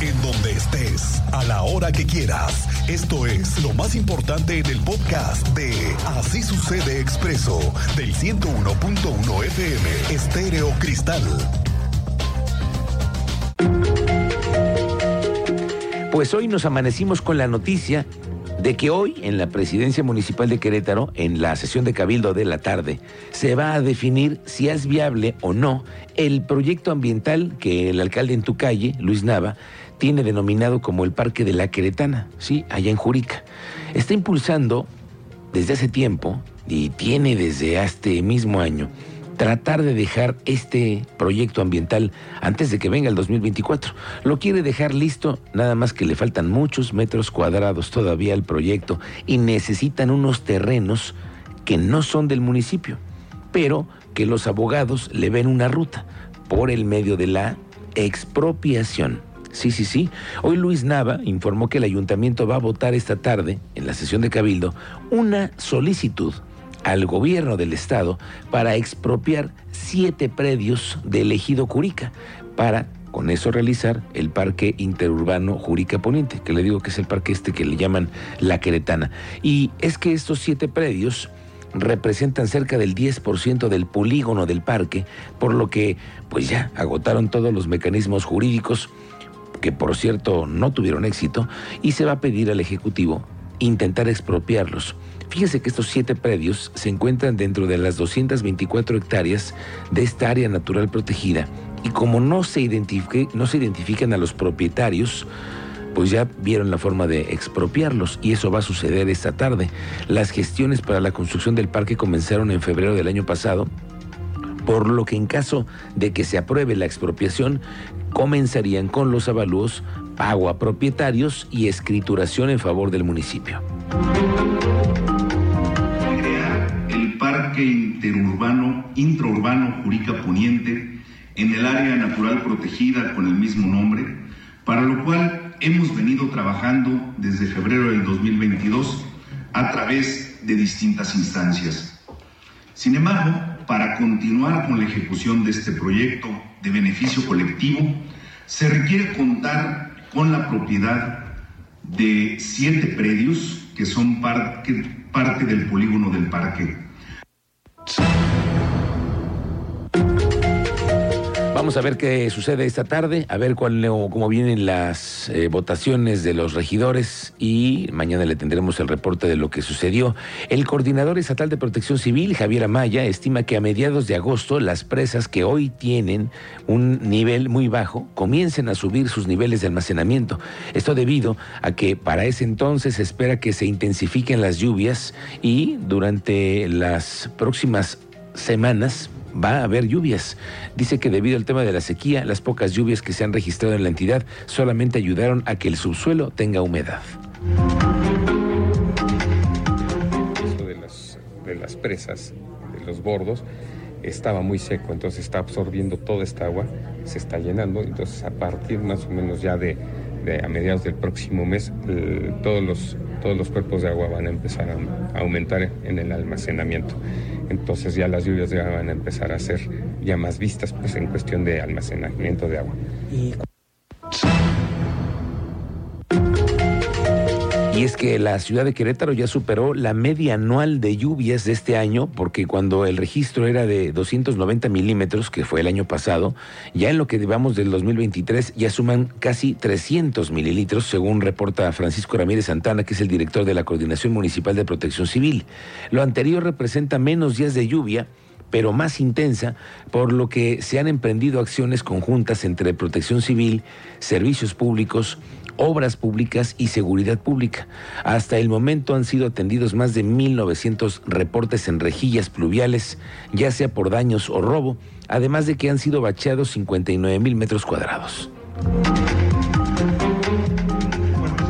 en donde estés, a la hora que quieras. Esto es lo más importante en el podcast de Así sucede expreso del 101.1 FM Estéreo Cristal. Pues hoy nos amanecimos con la noticia de que hoy en la presidencia municipal de Querétaro, en la sesión de cabildo de la tarde, se va a definir si es viable o no el proyecto ambiental que el alcalde en tu calle, Luis Nava, tiene denominado como el Parque de la Queretana, sí, allá en Jurica. Está impulsando desde hace tiempo y tiene desde este mismo año tratar de dejar este proyecto ambiental antes de que venga el 2024. Lo quiere dejar listo, nada más que le faltan muchos metros cuadrados todavía al proyecto y necesitan unos terrenos que no son del municipio, pero que los abogados le ven una ruta por el medio de la expropiación. Sí, sí, sí. Hoy Luis Nava informó que el ayuntamiento va a votar esta tarde, en la sesión de Cabildo, una solicitud al gobierno del estado para expropiar siete predios del ejido Curica para con eso realizar el parque interurbano Jurica Poniente, que le digo que es el parque este que le llaman La Queretana. Y es que estos siete predios representan cerca del 10% del polígono del parque, por lo que pues ya agotaron todos los mecanismos jurídicos que por cierto no tuvieron éxito, y se va a pedir al Ejecutivo intentar expropiarlos. Fíjese que estos siete predios se encuentran dentro de las 224 hectáreas de esta área natural protegida y como no se, no se identifican a los propietarios, pues ya vieron la forma de expropiarlos y eso va a suceder esta tarde. Las gestiones para la construcción del parque comenzaron en febrero del año pasado por lo que en caso de que se apruebe la expropiación, comenzarían con los avalúos, pago a propietarios y escrituración en favor del municipio. Crear el Parque Interurbano, Intraurbano Jurica Poniente en el área natural protegida con el mismo nombre, para lo cual hemos venido trabajando desde febrero del 2022 a través de distintas instancias. Sin embargo, para continuar con la ejecución de este proyecto de beneficio colectivo, se requiere contar con la propiedad de siete predios que son parte, del polígono del parque Vamos a ver qué sucede esta tarde, a ver cuál, cómo vienen las eh, votaciones de los regidores y mañana le tendremos el reporte de lo que sucedió. El coordinador estatal de protección civil, Javier Amaya, estima que a mediados de agosto las presas que hoy tienen un nivel muy bajo comiencen a subir sus niveles de almacenamiento. Esto debido a que para ese entonces se espera que se intensifiquen las lluvias y durante las próximas semanas va a haber lluvias. Dice que debido al tema de la sequía, las pocas lluvias que se han registrado en la entidad solamente ayudaron a que el subsuelo tenga humedad. de las, de las presas, de los bordos, estaba muy seco, entonces está absorbiendo toda esta agua, se está llenando, entonces a partir más o menos ya de, a mediados del próximo mes, todos, los, todos los cuerpos de agua van a empezar a aumentar en el almacenamiento entonces ya las lluvias ya van a empezar a ser ya más vistas pues en cuestión de almacenamiento de agua. Y es que la ciudad de Querétaro ya superó la media anual de lluvias de este año, porque cuando el registro era de 290 milímetros, que fue el año pasado, ya en lo que llevamos del 2023 ya suman casi 300 mililitros, según reporta Francisco Ramírez Santana, que es el director de la Coordinación Municipal de Protección Civil. Lo anterior representa menos días de lluvia pero más intensa, por lo que se han emprendido acciones conjuntas entre protección civil, servicios públicos, obras públicas y seguridad pública. Hasta el momento han sido atendidos más de 1.900 reportes en rejillas pluviales, ya sea por daños o robo, además de que han sido bacheados 59 mil metros cuadrados.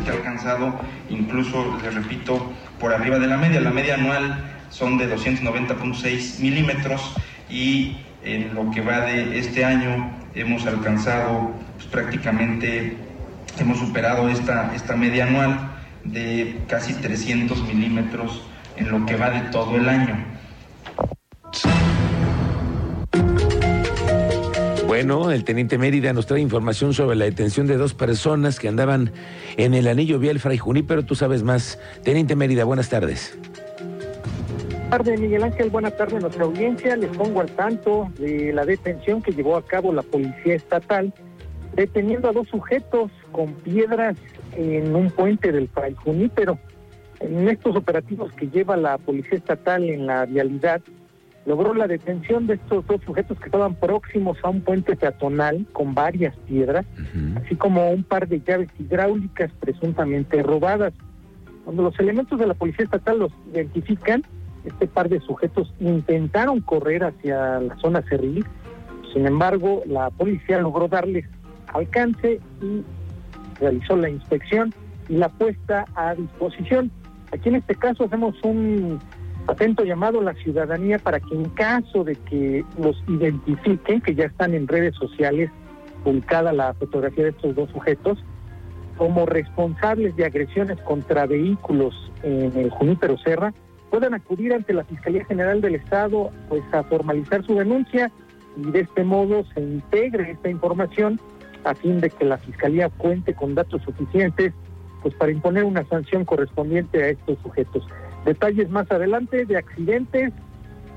ha alcanzado, incluso, les repito, por arriba de la media. La media anual son de 290.6 milímetros y en lo que va de este año hemos alcanzado pues, prácticamente Hemos superado esta, esta media anual de casi 300 milímetros en lo que va de todo el año. Bueno, el teniente Mérida nos trae información sobre la detención de dos personas que andaban en el anillo vial Fray pero Tú sabes más. Teniente Mérida, buenas tardes. Buenas tardes, Miguel Ángel. Buenas tardes a nuestra audiencia. Les pongo al tanto de la detención que llevó a cabo la Policía Estatal, deteniendo a dos sujetos con piedras en un puente del Junípero. En estos operativos que lleva la Policía Estatal en la vialidad, logró la detención de estos dos sujetos que estaban próximos a un puente peatonal con varias piedras, así como un par de llaves hidráulicas presuntamente robadas. Cuando los elementos de la Policía Estatal los identifican, este par de sujetos intentaron correr hacia la zona cerril, sin embargo, la policía logró darles alcance y realizó la inspección y la puesta a disposición. Aquí en este caso hacemos un atento llamado a la ciudadanía para que en caso de que los identifiquen, que ya están en redes sociales publicada la fotografía de estos dos sujetos, como responsables de agresiones contra vehículos en el Junípero Serra, puedan acudir ante la Fiscalía General del Estado pues a formalizar su denuncia y de este modo se integre esta información a fin de que la Fiscalía cuente con datos suficientes pues para imponer una sanción correspondiente a estos sujetos. Detalles más adelante de accidentes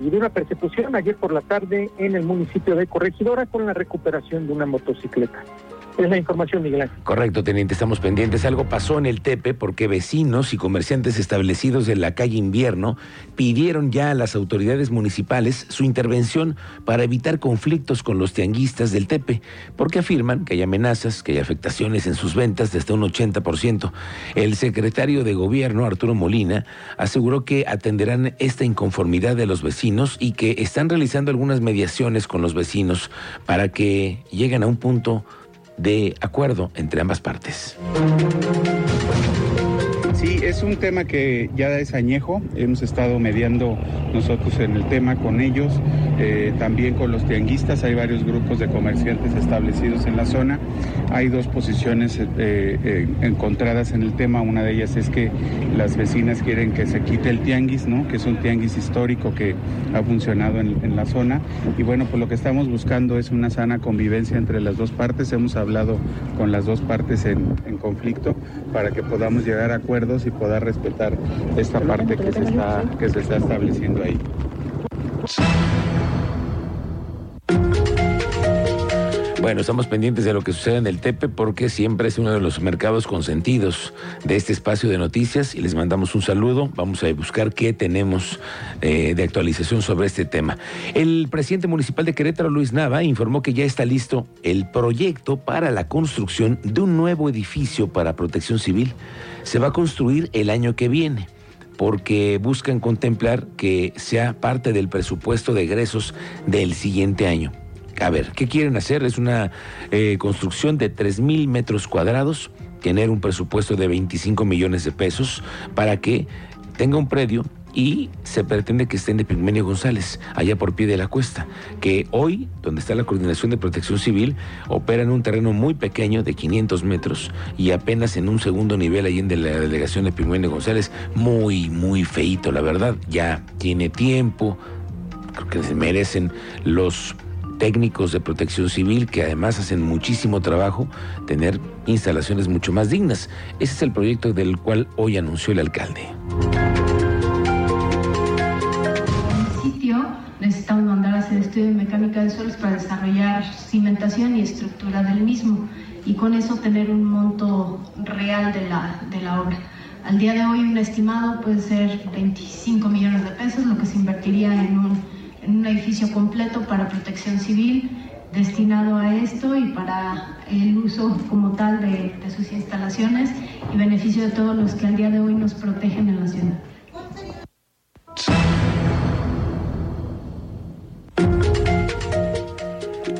y de una persecución ayer por la tarde en el municipio de Corregidora con la recuperación de una motocicleta. Es la información, Miguel Ángel. Correcto, teniente, estamos pendientes. Algo pasó en el Tepe porque vecinos y comerciantes establecidos de la calle Invierno pidieron ya a las autoridades municipales su intervención para evitar conflictos con los tianguistas del Tepe, porque afirman que hay amenazas, que hay afectaciones en sus ventas de hasta un 80%. El secretario de Gobierno, Arturo Molina, aseguró que atenderán esta inconformidad de los vecinos y que están realizando algunas mediaciones con los vecinos para que lleguen a un punto de acuerdo entre ambas partes. Sí, es un tema que ya es añejo. Hemos estado mediando nosotros en el tema con ellos, eh, también con los tianguistas. Hay varios grupos de comerciantes establecidos en la zona. Hay dos posiciones eh, eh, encontradas en el tema. Una de ellas es que las vecinas quieren que se quite el tianguis, ¿no? que es un tianguis histórico que ha funcionado en, la zona. Y bueno, pues lo que estamos buscando es una sana convivencia entre las dos partes. Hemos hablado con las dos partes en, en conflicto para que podamos llegar a acuerdos y pueda respetar esta parte que se está, que se está estableciendo ahí. Bueno, estamos pendientes de lo que sucede en el Tepe porque siempre es uno de los mercados consentidos de este espacio de noticias y les mandamos un saludo. Vamos a buscar qué tenemos eh, de actualización sobre este tema. El presidente municipal de Querétaro, Luis Nava, informó que ya está listo el proyecto para la construcción de un nuevo edificio para protección civil. Se va a construir el año que viene porque buscan contemplar que sea parte del presupuesto de egresos del siguiente año. A ver, ¿qué quieren hacer? Es una eh, construcción de 3 mil metros cuadrados, tener un presupuesto de 25 millones de pesos para que tenga un predio y se pretende que esté en Epigmenio González, allá por pie de la cuesta, que hoy, donde está la Coordinación de Protección Civil, opera en un terreno muy pequeño de 500 metros y apenas en un segundo nivel ahí en de la delegación de Epigmenio González, muy, muy feito, la verdad, ya tiene tiempo, creo que se merecen los técnicos de protección civil que además hacen muchísimo trabajo tener instalaciones mucho más dignas. Ese es el proyecto del cual hoy anunció el alcalde. En sitio necesitamos mandar a hacer estudio de mecánica de suelos para desarrollar cimentación y estructura del mismo y con eso tener un monto real de la, de la obra. Al día de hoy un estimado puede ser 25 millones de pesos, lo que se invertiría en un un edificio completo para protección civil destinado a esto y para el uso como tal de, sus instalaciones y beneficio de todos los que al día de hoy nos protegen en la ciudad.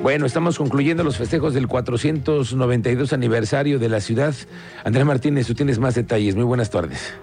Bueno, estamos concluyendo los festejos del 492 aniversario de la ciudad. Andrés Martínez, tú tienes más detalles. Muy buenas tardes.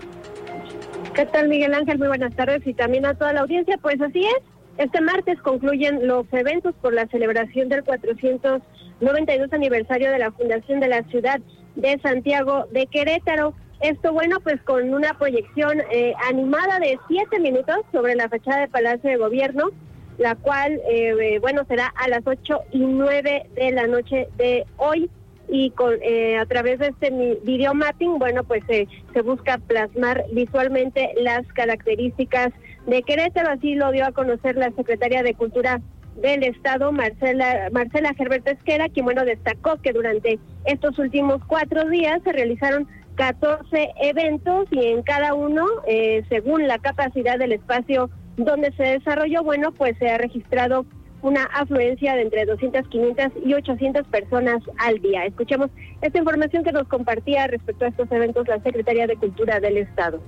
¿Qué tal, Miguel Ángel? Muy buenas tardes y también a toda la audiencia. Pues así es, este martes concluyen los eventos por la celebración del 492 aniversario de la fundación de la ciudad de Santiago de Querétaro. Esto, bueno, pues con una proyección eh, animada de siete minutos sobre la fachada del Palacio de Gobierno, la cual, eh, bueno, será a las 8 y 9 de la noche de hoy y eh, a través de este video mapping, bueno, pues eh, se busca plasmar visualmente las características de Querétaro, así lo dio a conocer la secretaria de Cultura del Estado, Marcela, Marcela Esquera, quien, bueno, destacó que durante estos últimos cuatro días se realizaron 14 eventos y en cada uno, eh, según la capacidad del espacio donde se desarrolló, bueno, pues se ha registrado una afluencia de entre 200, 500 y 800 personas al día. Escuchemos esta información que nos compartía respecto a estos eventos la Secretaría de Cultura del Estado.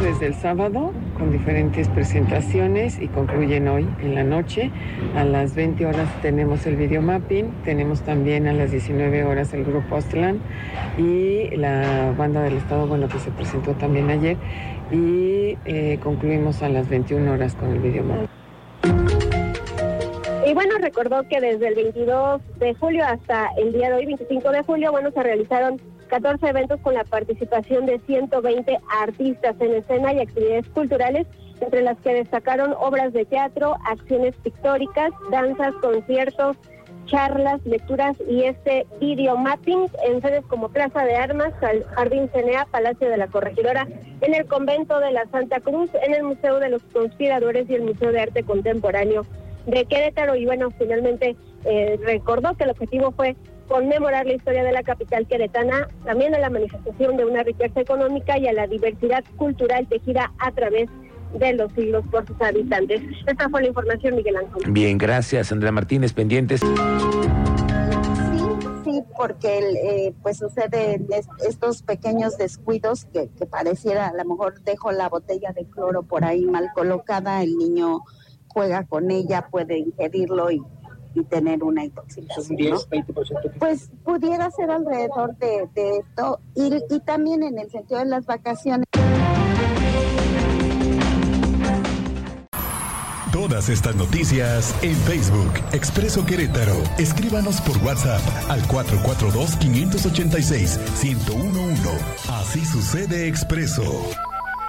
Desde el sábado con diferentes presentaciones y concluyen hoy en la noche. A las 20 horas tenemos el video mapping, tenemos también a las 19 horas el grupo Ostland y la banda del Estado, bueno, que se presentó también ayer y eh, concluimos a las 21 horas con el video mapping. Y bueno, recordó que desde el 22 de julio hasta el día de hoy, 25 de julio, bueno, se realizaron 14 eventos con la participación de 120 artistas en escena y actividades culturales, entre las que destacaron obras de teatro, acciones pictóricas, danzas, conciertos, charlas, lecturas y este video mapping en sedes como Plaza de Armas, Jardín Cenea, Palacio de la Corregidora, en el Convento de la Santa Cruz, en el Museo de los Conspiradores y el Museo de Arte Contemporáneo de Querétaro. Y bueno, finalmente eh, recordó que el objetivo fue conmemorar la historia de la capital queretana, también a la manifestación de una riqueza económica y a la diversidad cultural tejida a través de los siglos por sus habitantes. Esta fue la información, Miguel Ángel. Bien, gracias, Andrea Martínez, pendientes. Sí, porque eh, pues sucede estos pequeños descuidos que, que pareciera a lo mejor dejo la botella de cloro por ahí mal colocada, el niño juega con ella, puede ingerirlo y, tener una intoxicación. Pues pudiera ser alrededor de, esto y, y también en el sentido de las vacaciones. Todas estas noticias en Facebook, Expreso Querétaro. Escríbanos por WhatsApp al 442-586-1011. Así sucede Expreso.